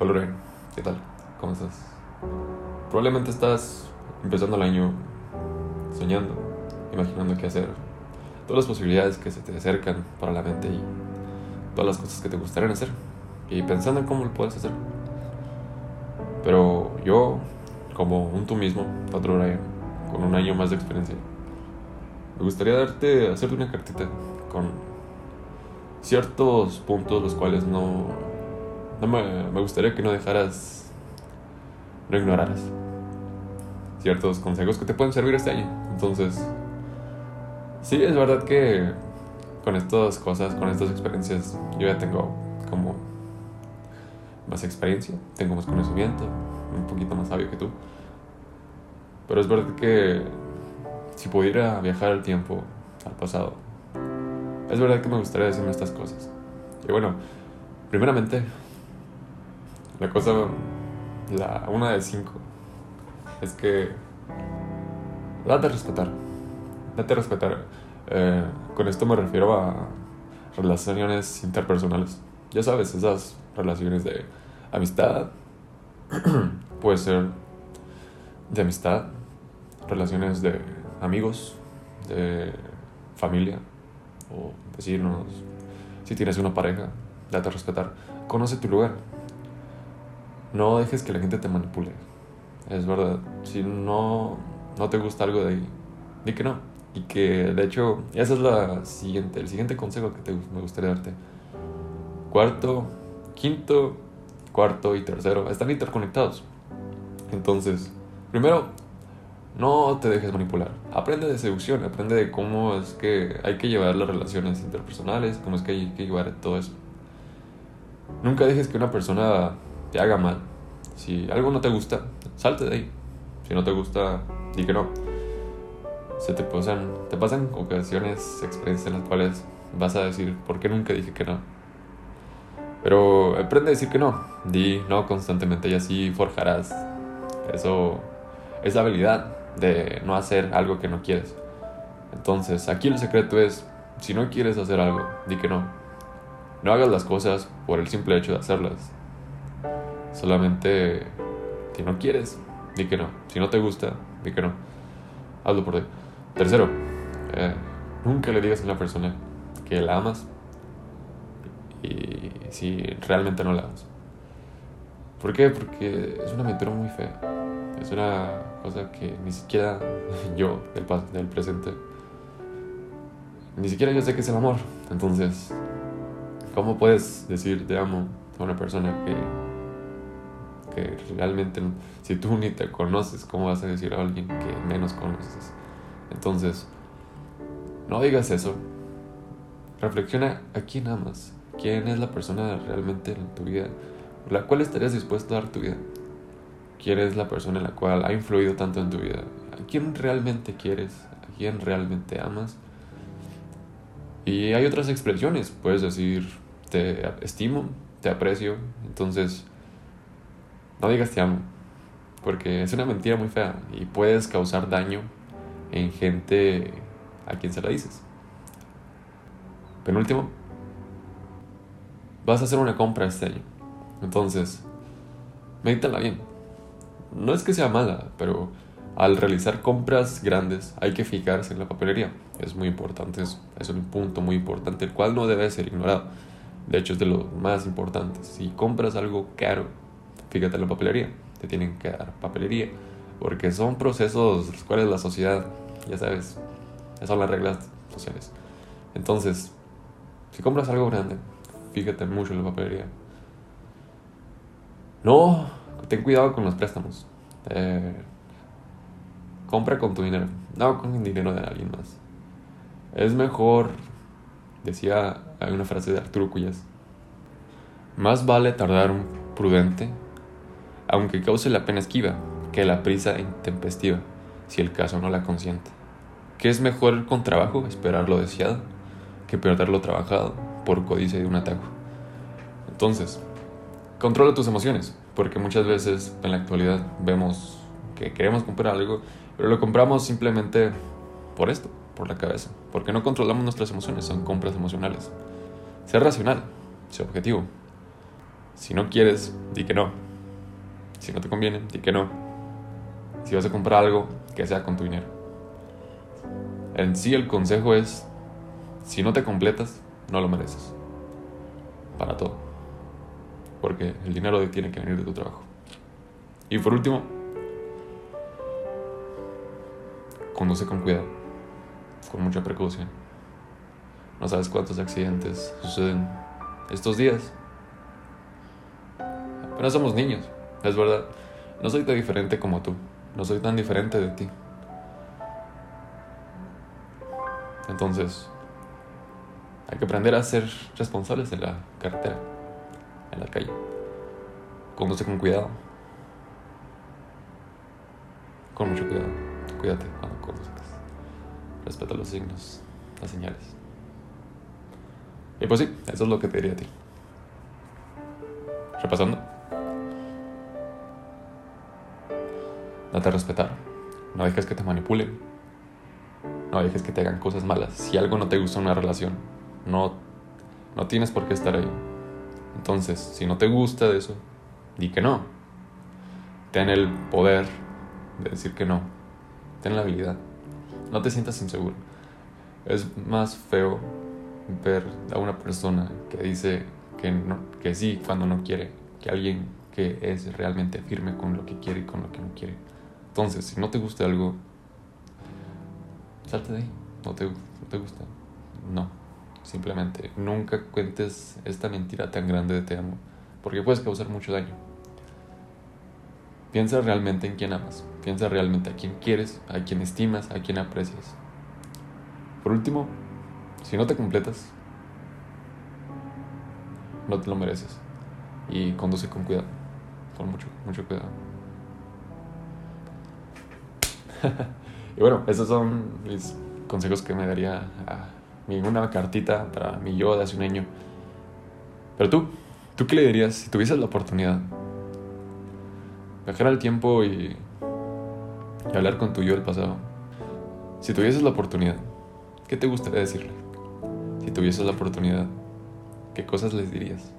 Hola Ren, ¿qué tal? ¿Cómo estás? Probablemente estás empezando el año soñando, imaginando qué hacer, todas las posibilidades que se te acercan para la mente y todas las cosas que te gustarían hacer y pensando en cómo lo puedes hacer. Pero yo, como un tú mismo, otro Ryan, con un año más de experiencia, me gustaría darte, hacerte una cartita con ciertos puntos los cuales no, no me, me gustaría que no dejaras, no ignoraras. Ciertos consejos que te pueden servir este año. Entonces, sí, es verdad que con estas cosas, con estas experiencias, yo ya tengo como más experiencia, tengo más conocimiento, un poquito más sabio que tú. Pero es verdad que si pudiera viajar al tiempo, al pasado, es verdad que me gustaría decirme estas cosas. Y bueno, primeramente, la cosa, la una de cinco, es que date a respetar. Date a respetar. Eh, con esto me refiero a relaciones interpersonales. Ya sabes, esas relaciones de amistad, puede ser de amistad, relaciones de amigos, de familia o vecinos. Si tienes una pareja, date a respetar. Conoce tu lugar. No dejes que la gente te manipule. Es verdad. Si no, no te gusta algo de ahí, di que no. Y que de hecho, ese es la siguiente, el siguiente consejo que te, me gustaría darte. Cuarto, quinto, cuarto y tercero están interconectados. Entonces, primero, no te dejes manipular. Aprende de seducción, aprende de cómo es que hay que llevar las relaciones interpersonales, cómo es que hay que llevar todo eso. Nunca dejes que una persona te haga mal. Si algo no te gusta, salte de ahí. Si no te gusta, di que no. Se te pasan, te pasan ocasiones, experiencias en las cuales vas a decir, ¿por qué nunca dije que no? Pero aprende a decir que no. Di no constantemente y así forjarás eso, esa habilidad de no hacer algo que no quieres. Entonces, aquí el secreto es, si no quieres hacer algo, di que no. No hagas las cosas por el simple hecho de hacerlas. Solamente, si no quieres, di que no. Si no te gusta, di que no. Hazlo por ti. Tercero, eh, nunca le digas a una persona que la amas y si realmente no la amas. ¿Por qué? Porque es una aventura muy fea. Es una cosa que ni siquiera yo, del, del presente, ni siquiera yo sé que es el amor. Entonces, ¿cómo puedes decir te amo a una persona que, realmente, si tú ni te conoces, ¿cómo vas a decir a alguien que menos conoces? Entonces, no digas eso. Reflexiona a quién amas, quién es la persona realmente en tu vida, la cual estarías dispuesto a dar tu vida. ¿Quién es la persona en la cual ha influido tanto en tu vida? ¿A quién realmente quieres? ¿A quién realmente amas? Y hay otras expresiones, puedes decir, te estimo, te aprecio, entonces no digas te amo, porque es una mentira muy fea y puedes causar daño en gente a quien se la dices. Penúltimo, vas a hacer una compra este año, entonces medítala bien no es que sea mala, pero al realizar compras grandes hay que fijarse en la papelería. Es muy importante, es, un punto muy importante, el cual no debe ser ignorado. De hecho, es de lo más importante. Si compras algo caro, fíjate la papelería. Te tienen que dar papelería. Porque son procesos los cuales la sociedad, ya sabes, son las reglas sociales. Entonces, si compras algo grande, fíjate mucho en la papelería. No ten cuidado con los préstamos. Eh, compra con tu dinero, no con el dinero de alguien más. Es mejor, decía, hay una frase de Arturo Cuyas, más vale tardar un prudente, aunque cause la pena esquiva, que la prisa intempestiva, si el caso no la consiente. Que es mejor con trabajo esperar lo deseado, que perder lo trabajado por codicia de un atajo. Entonces, controla tus emociones, porque muchas veces en la actualidad vemos que queremos comprar algo, pero lo compramos simplemente por esto, por la cabeza, porque no controlamos nuestras emociones, son compras emocionales. Ser racional, ser objetivo. Si no quieres, di que no. Si no te conviene, di que no. Si vas a comprar algo, que sea con tu dinero. En sí el consejo es, si no te completas, no lo mereces. Para todo. Porque el dinero tiene que venir de tu trabajo. Y por último, conduce con cuidado, con mucha precaución. No sabes cuántos accidentes suceden estos días. Pero somos niños, es verdad. No soy tan diferente como tú. No soy tan diferente de ti. Entonces, hay que aprender a ser responsables en la carretera, en la calle. Conduce con cuidado. Con mucho cuidado. Cuídate cuando conduzcas. Respeta los signos, las señales. Y pues sí, eso es lo que te diría a ti. Repasando. Respetar. No dejes que te manipulen. No dejes que te hagan cosas malas. Si algo no te gusta en una relación, no, no tienes por qué estar ahí. Entonces, si no te gusta de eso, di que no. Ten el poder de decir que no. Ten la habilidad. No te sientas inseguro. Es más feo ver a una persona que dice que, no, que sí cuando no quiere, que alguien que es realmente firme con lo que quiere y con lo que no quiere. Entonces, si no te gusta algo, salte de ahí. No te, no te gusta. No. Simplemente nunca cuentes esta mentira tan grande de te amo, porque puedes causar mucho daño. Piensa realmente en quién amas, piensa realmente a quién quieres, a quién estimas, a quién aprecias. Por último, si no te completas, no te lo mereces. Y conduce con cuidado, con mucho, mucho cuidado. y bueno, esos son mis consejos que me daría a mi, una cartita para mi yo de hace un año. Pero tú, ¿tú qué le dirías si tuvieses la oportunidad? Viajar al tiempo y, y hablar con tu yo del pasado. Si tuvieses la oportunidad, ¿qué te gustaría decirle? Si tuvieses la oportunidad, ¿qué cosas les dirías?